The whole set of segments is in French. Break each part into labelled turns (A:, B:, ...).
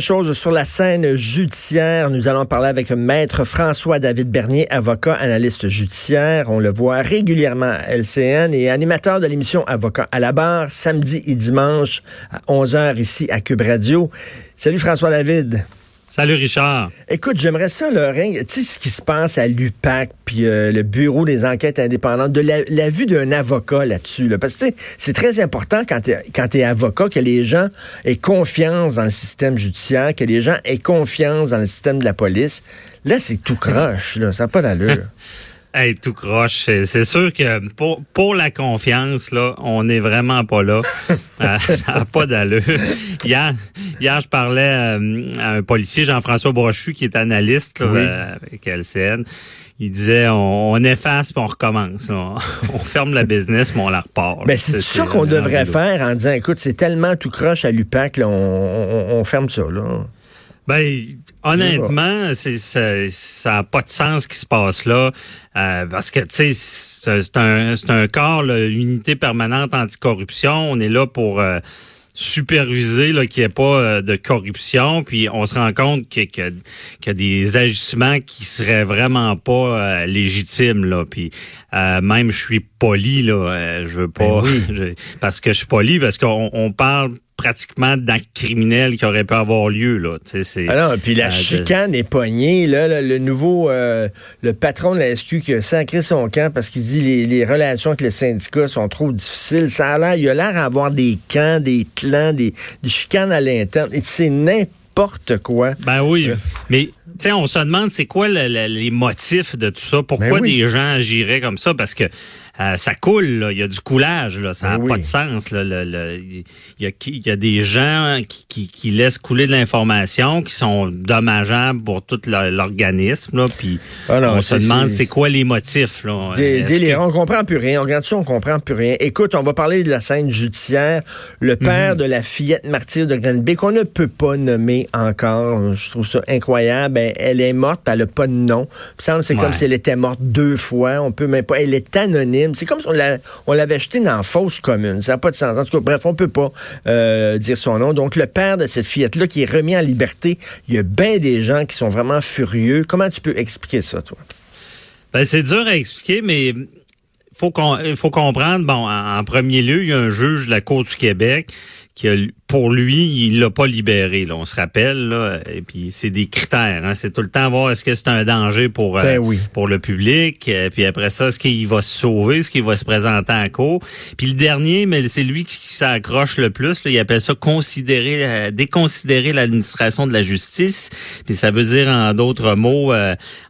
A: Chose sur la scène judiciaire, nous allons parler avec maître François-David Bernier, avocat, analyste judiciaire. On le voit régulièrement à LCN et animateur de l'émission Avocat à la barre, samedi et dimanche à 11h ici à Cube Radio. Salut François-David.
B: Salut Richard.
A: Écoute, j'aimerais ça, le tu sais ce qui se passe à l'UPAC, puis euh, le Bureau des enquêtes indépendantes, de la, vue d'un avocat là-dessus. Là, parce que c'est très important quand tu es, es, avocat que les gens aient confiance dans le système judiciaire, que les gens aient confiance dans le système de la police. Là, c'est tout croche, là, ça n'a pas d'allure.
B: Hey, tout croche. C'est sûr que pour, pour la confiance, là, on n'est vraiment pas là. Euh, ça n'a pas d'allure. Hier, hier, je parlais euh, à un policier, Jean-François Brochu, qui est analyste euh, avec LCN. Il disait on, efface puis on recommence. On, ferme la business mais on la repart.
A: Ben, c'est ça qu'on devrait faire en disant écoute, c'est tellement tout croche à l'UPAC, on, on, ferme ça. Là.
B: Ben, honnêtement, c'est ça n'a pas de sens ce qui se passe là, euh, parce que tu sais, c'est un c'est un corps, l'unité permanente anticorruption. On est là pour euh, superviser qu'il n'y ait pas euh, de corruption, puis on se rend compte qu'il y, a des agissements qui seraient vraiment pas légitimes là, puis même je suis poli là, je veux pas,
A: ben
B: parce que je suis poli parce qu'on on parle pratiquement d'actes criminels qui auraient pu avoir lieu. Là.
A: Alors, ah puis la euh, chicane est poignée. Là, le nouveau, euh, le patron de la SQ qui a sacré son camp parce qu'il dit les, les relations avec les syndicats sont trop difficiles. Ça a l'air, il a l'air d'avoir des camps, des clans, des, des chicanes à l'interne. Et c'est n'importe quoi.
B: Ben oui, mais tu on se demande c'est quoi les motifs de tout ça? Pourquoi ben des gens agiraient comme ça? Parce que euh, ça coule, là. il y a du coulage, là. ça n'a ben pas de sens. Là. il, y a, il y a des gens qui, qui, laissent couler de l'information, qui sont dommageables pour tout l'organisme. Puis ah on se demande c'est quoi les motifs. Là.
A: Des, On comprend plus rien. On regarde ça, on comprend plus rien. Écoute, on va parler de la scène judiciaire. Le père mhm. de la fillette martyre de Granby, qu'on ne peut pas nommer encore. Je trouve ça incroyable. Ben, elle est morte, elle n'a pas de nom. C'est comme si elle était morte deux fois. On peut même pas. Elle est anonyme. C'est comme si on l'avait acheté dans la fausse commune. Ça n'a pas de sens. En tout cas, bref, on peut pas euh, dire son nom. Donc, le père de cette fillette-là qui est remis en liberté, il y a bien des gens qui sont vraiment furieux. Comment tu peux expliquer ça, toi?
B: Ben, c'est dur à expliquer, mais faut faut comprendre, bon, en, premier lieu, il y a un juge de la Cour du Québec qui a pour lui, il l'a pas libéré, là, on se rappelle. Là, et puis c'est des critères. Hein, c'est tout le temps voir est-ce que c'est un danger pour euh,
A: ben
B: pour le public? Euh, puis après ça, est-ce qu'il va se sauver, est-ce qu'il va se présenter en cours? Puis le dernier, mais c'est lui qui, s'accroche le plus. Là, il appelle ça considérer, euh, déconsidérer l'administration de la justice. Puis ça veut dire en d'autres mots,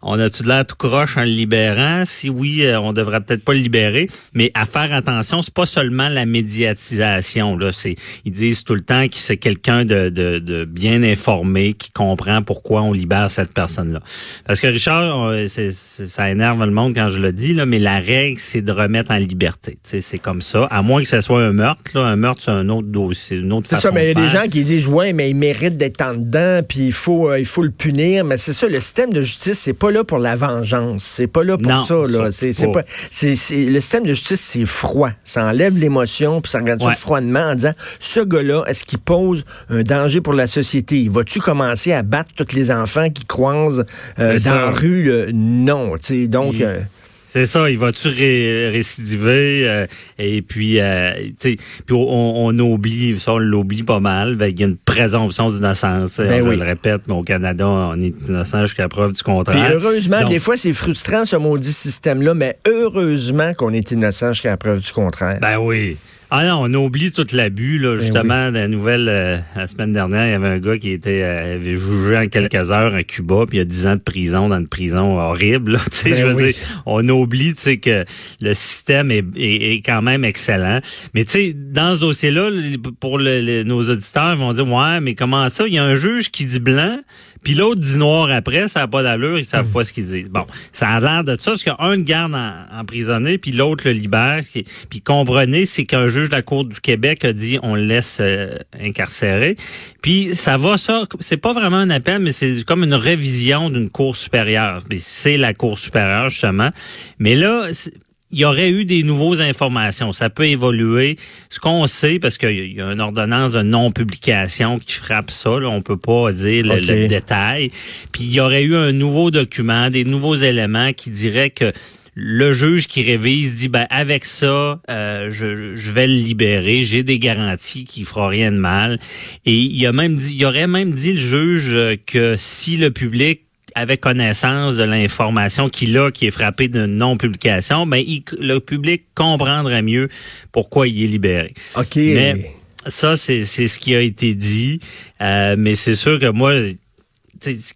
B: on a-tu de l'air tout croche en le libérant? Si oui, on devrait peut-être pas le libérer. Mais à faire attention, c'est pas seulement la médiatisation. Là, c'est ils disent tout le temps que c'est quelqu'un de, de, bien informé qui comprend pourquoi on libère cette personne-là. Parce que Richard, ça énerve le monde quand je le dis, là, mais la règle, c'est de remettre en liberté. C'est comme ça. À moins que ce soit un meurtre. Là. Un meurtre, c'est un autre dossier, une autre façon.
A: Ça, mais
B: il
A: y a des gens qui disent ouais, mais il mérite d'être en dedans, puis il faut, euh, il faut le punir. Mais c'est ça, le système de justice, c'est pas là pour la vengeance. C'est pas là pour ça. Là. C'est, pas. C'est, le système de justice, c'est froid. Ça enlève l'émotion, puis ça regarde ça froidement en disant ce gars-là, est-ce qui pose un danger pour la société? Vas-tu commencer à battre tous les enfants qui croisent euh, dans la rue? Non. Donc. Euh,
B: c'est ça, il va-tu récidiver euh, et puis, puis on, on, oublie, ça on l'oublie pas mal, ben, il y a une présomption d'innocence. Ben je le répète, mais au Canada, on est innocent jusqu'à preuve du contraire.
A: Puis heureusement, des fois c'est frustrant ce maudit système-là, mais heureusement qu'on est innocent jusqu'à preuve du contraire.
B: Ben oui. Ah non, on oublie toute l'abus, là, ben justement, la nouvelle, euh, la semaine dernière, il y avait un gars qui était euh, avait jugé en quelques heures à Cuba, puis il y a 10 ans de prison dans une prison horrible. Là, ben je veux dire, on oublie que le système est, est, quand même excellent. Mais tu sais, dans ce dossier-là, pour nos auditeurs, ils vont dire Ouais, mais comment ça? Il y a un juge qui dit blanc, Puis l'autre dit noir après, ça n'a pas d'allure, ils savent pas ce qu'ils disent. Bon, ça a l'air de ça, parce qu'un le garde emprisonné, puis l'autre le libère. Puis comprenez, c'est qu'un juge de la Cour du Québec a dit on le laisse euh, incarcérer. Puis ça va, ça, c'est pas vraiment un appel, mais c'est comme une révision d'une Cour supérieure. C'est la Cour supérieure, justement. Mais là, il y aurait eu des nouvelles informations. Ça peut évoluer. Ce qu'on sait, parce qu'il y a une ordonnance de non-publication qui frappe ça, là, on peut pas dire le, détail. Puis il y aurait eu un nouveau document, des nouveaux éléments qui diraient que le juge qui révise dit ben avec ça euh, je, je, vais le libérer j'ai des garanties qu'il fera rien de mal et il a même dit il aurait même dit le juge que si le public avait connaissance de l'information qu'il a, qui est frappée de non-publication, ben le public comprendrait mieux pourquoi il est libéré.
A: OK.
B: Mais ça, c'est ce qui a été dit. Euh, mais c'est sûr que moi,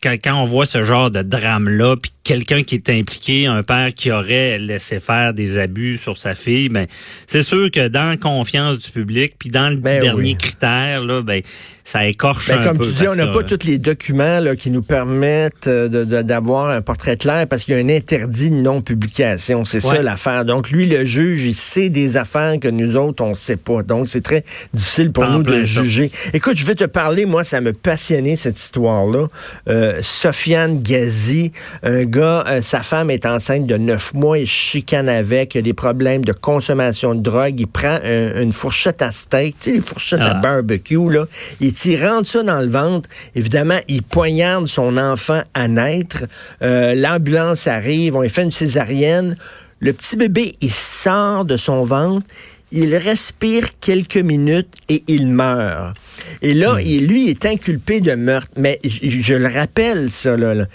B: quand, quand on voit ce genre de drame-là, puis quelqu'un qui est impliqué, un père qui aurait laissé faire des abus sur sa fille, ben c'est sûr que dans la confiance du public, puis dans le ben dernier critère, là, ben ça écorche ben, un
A: comme
B: peu.
A: Comme tu dis, on n'a pas tous les documents là, qui nous permettent euh, d'avoir un portrait clair parce qu'il y a un interdit de non-publication. C'est ça l'affaire. Donc lui, le juge, il sait des affaires que nous autres, on ne sait pas. Donc c'est très difficile pour nous de juger. Écoute, je vais te parler, moi, ça me passionnait cette histoire-là. Euh, Sofiane Gazi, un euh, sa femme est enceinte de neuf mois, il chicane avec, il a des problèmes de consommation de drogue, il prend une fourchette à steak, tu sais, les fourchettes à ah. barbecue, là, il, rentre ça dans le ventre, évidemment, il poignarde son enfant à naître, euh, l'ambulance arrive, on lui fait une césarienne, le petit bébé, il sort de son ventre, il respire quelques minutes et il meurt. Et là, hmm. il, lui est inculpé de meurtre. Mais je, le rappelle, ça, là.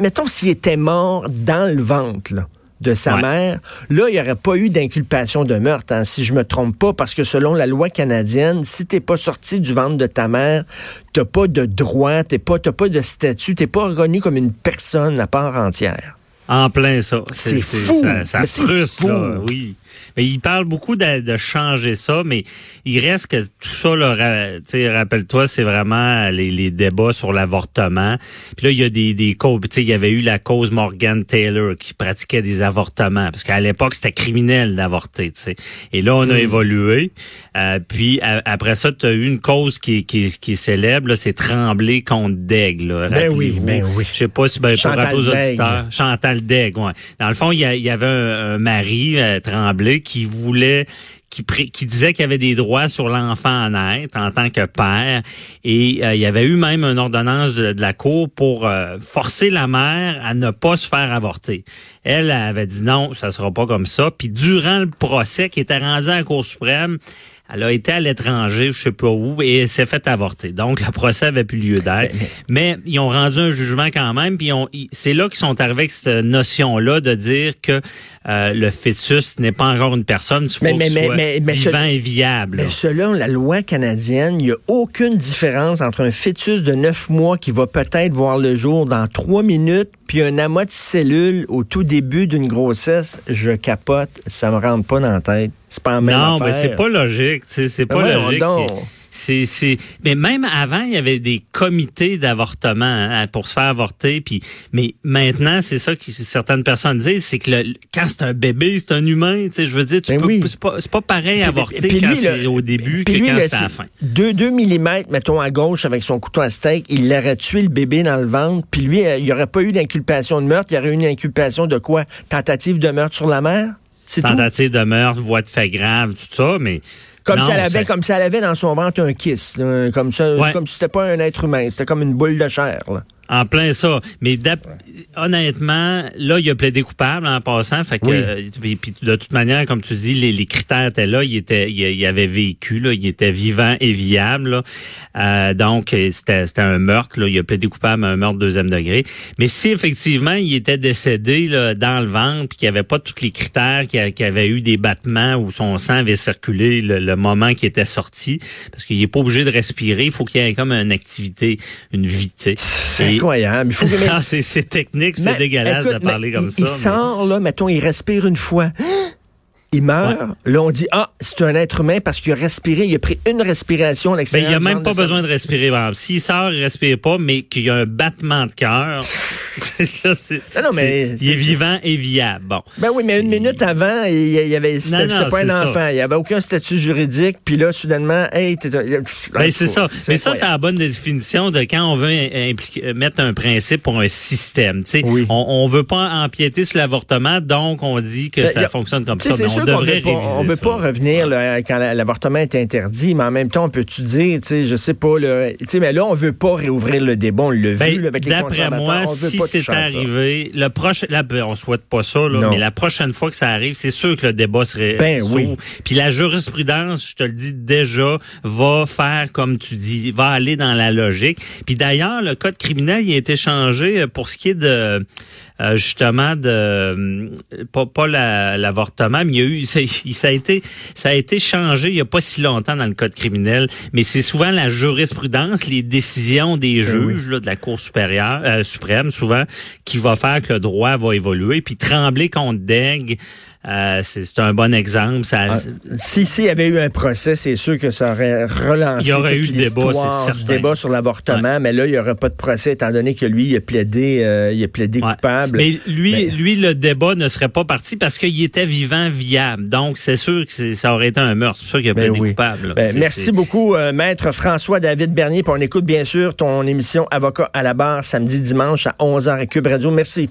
A: Mettons s'il était mort dans le ventre, de sa mère, là, il n'y aurait pas eu d'inculpation de meurtre, hein, si je me trompe pas, parce que selon la loi canadienne, si t'es pas sorti du ventre de ta mère, t'as pas de droit, t'es pas, t'as pas de statut, t'es pas reconnu comme une personne à part entière.
B: En plein ça.
A: C'est fou.
B: Ça, ça frustre, là, oui. Mais il parle beaucoup de, de, changer ça, mais il reste que tout ça, là, rappelle-toi, c'est vraiment les, les, débats sur l'avortement. Puis là, il y a des, des causes. Il y avait eu la cause Morgan Taylor qui pratiquait des avortements, parce qu'à l'époque, c'était criminel d'avorter. Et là, on a mm. évolué. Euh, puis après ça, tu as eu une cause qui, qui, qui est célèbre, c'est Tremblay contre Daigle.
A: Ben oui, ben oui.
B: Je sais pas si ben, pour aux auditeurs. Chantal Daigle, ouais. Dans le fond, il y, avait un, mari, euh, Tremblay, qui voulait qui, qui, disait qu'il y avait des droits sur l'enfant à naître en tant que père. Et euh, il y avait eu même une ordonnance de, la Cour pour euh, forcer la mère à ne pas se faire avorter. Elle avait dit non, ça sera pas comme ça. Puis durant le procès qui était rendu à la Cour suprême, elle a été à l'étranger, je sais pas où, et elle s'est fait avorter. Donc, le procès avait plus lieu d'être. Mais, ils ont rendu un jugement quand même, puis c'est là qu'ils sont arrivés avec cette notion-là de dire que euh, le fœtus n'est pas encore une personne, il faut mais, mais, soit vivant et viable.
A: Mais selon la loi canadienne, il n'y a aucune différence entre un fœtus de neuf mois qui va peut-être voir le jour dans trois minutes, puis un amas de cellules au tout début d'une grossesse. Je capote, ça me rentre pas dans la tête. C'est pas la même
B: Non, mais c'est pas logique, c'est pas ben logique. C'est, c'est, mais même avant, il y avait des comités d'avortement hein, pour se faire avorter. Puis, mais maintenant, c'est ça que certaines personnes disent, c'est que le, quand c'est un bébé, c'est un humain. Tu sais, je veux dire, tu ben peux, c'est pas, c'est pas pareil avorter quand c'est au début que quand c'est à la fin.
A: 2 mm, mettons à gauche avec son couteau à steak, il l'aurait tué le bébé dans le ventre. Puis lui, euh, il n'y aurait pas eu d'inculpation de meurtre. Il y aurait eu une inculpation de quoi? Tentative de meurtre sur la mère?
B: Tentative de meurtre, voie de fait grave, tout ça, mais
A: comme si elle avait, comme si elle avait dans son ventre un kiss, comme ça, comme si c'était pas un être humain, c'était comme une boule de chair. Là.
B: En plein ça. Mais honnêtement, là, il a plaidé coupable en passant. Fait que, puis, de toute manière, comme tu dis, les, critères étaient là. Il était, il, avait vécu, là, il était vivant et viable. Euh, donc, c'était, un meurtre. Là. Il a plaidé coupable à un meurtre deuxième degré. Mais si effectivement il était décédé là, dans le ventre, puis qu'il n'y avait pas tous les critères, qu'il avait eu des battements où son sang avait circulé le, moment qu'il était sorti, parce qu'il n'est pas obligé de respirer, il faut qu'il y ait comme une activité, une vie.
A: C'est incroyable. Il faut que...
B: Ah, c'est technique, c'est dégueulasse de parler comme ça.
A: Il sort, là, mettons, il respire une fois. il meurt. Là, on dit, ah, c'est un être humain parce qu'il a respiré, il a pris une respiration à
B: ben,
A: l'extérieur.
B: il n'y a même pas besoin de respirer. S'il sort, il ne respire pas, mais qu'il y a un battement de cœur. non, mais il est vivant et viable. Bon.
A: Ben oui, mais une minute avant, il y avait c'était pas un enfant, il n'y avait aucun statut juridique, puis là soudainement, hey, t'es
B: ben, c'est ça. Mais ça c'est la bonne définition de quand on veut mettre un principe pour un système, tu sais, on, ne veut pas empiéter sur l'avortement, donc on dit que ben, ça fonctionne comme ça, mais on devrait
A: on veut pas, on veut pas revenir quand l'avortement est interdit, mais en même temps, on peut tu dire, tu sais, je sais pas tu sais, mais là on veut pas réouvrir le débat, on l'a
B: ben,
A: vu avec les
B: D'après moi, si c'est arrivé, le prochain, là, ben, on souhaite pas ça, là, mais la prochaine fois que ça arrive, c'est sûr que le débat serait
A: ben, oui.
B: Puis la jurisprudence, je te le dis déjà, va faire comme tu dis, va aller dans la logique. Puis d'ailleurs, le code criminel il a été changé pour ce qui est de euh, justement de euh, pas, pas l'avortement, mais il y a eu ça, a été ça a été changé il y a pas si longtemps dans le code criminel, mais c'est souvent la jurisprudence, les décisions des ben juges là, de la Cour supérieure euh, suprême souvent qui va faire que le droit va évoluer. Puis trembler contre Deg, euh, c'est un bon exemple. Ça, ah,
A: si s'il y avait eu un procès, c'est sûr que ça aurait relancé
B: il y aurait eu débat,
A: du débat sur l'avortement, mais là il y aurait pas de procès étant donné que lui il a plaidé, euh, il a plaidé coupable.
B: Mais lui, lui le débat ne serait pas parti parce qu'il était vivant, viable. Donc c'est sûr que ça aurait été un meurtre. C'est sûr qu'il a ben plaidé coupable.
A: Ben, merci beaucoup, euh, maître François David Bernier. Puis on écoute bien sûr ton émission Avocat à la barre samedi dimanche à 11h à Cube Radio. Merci.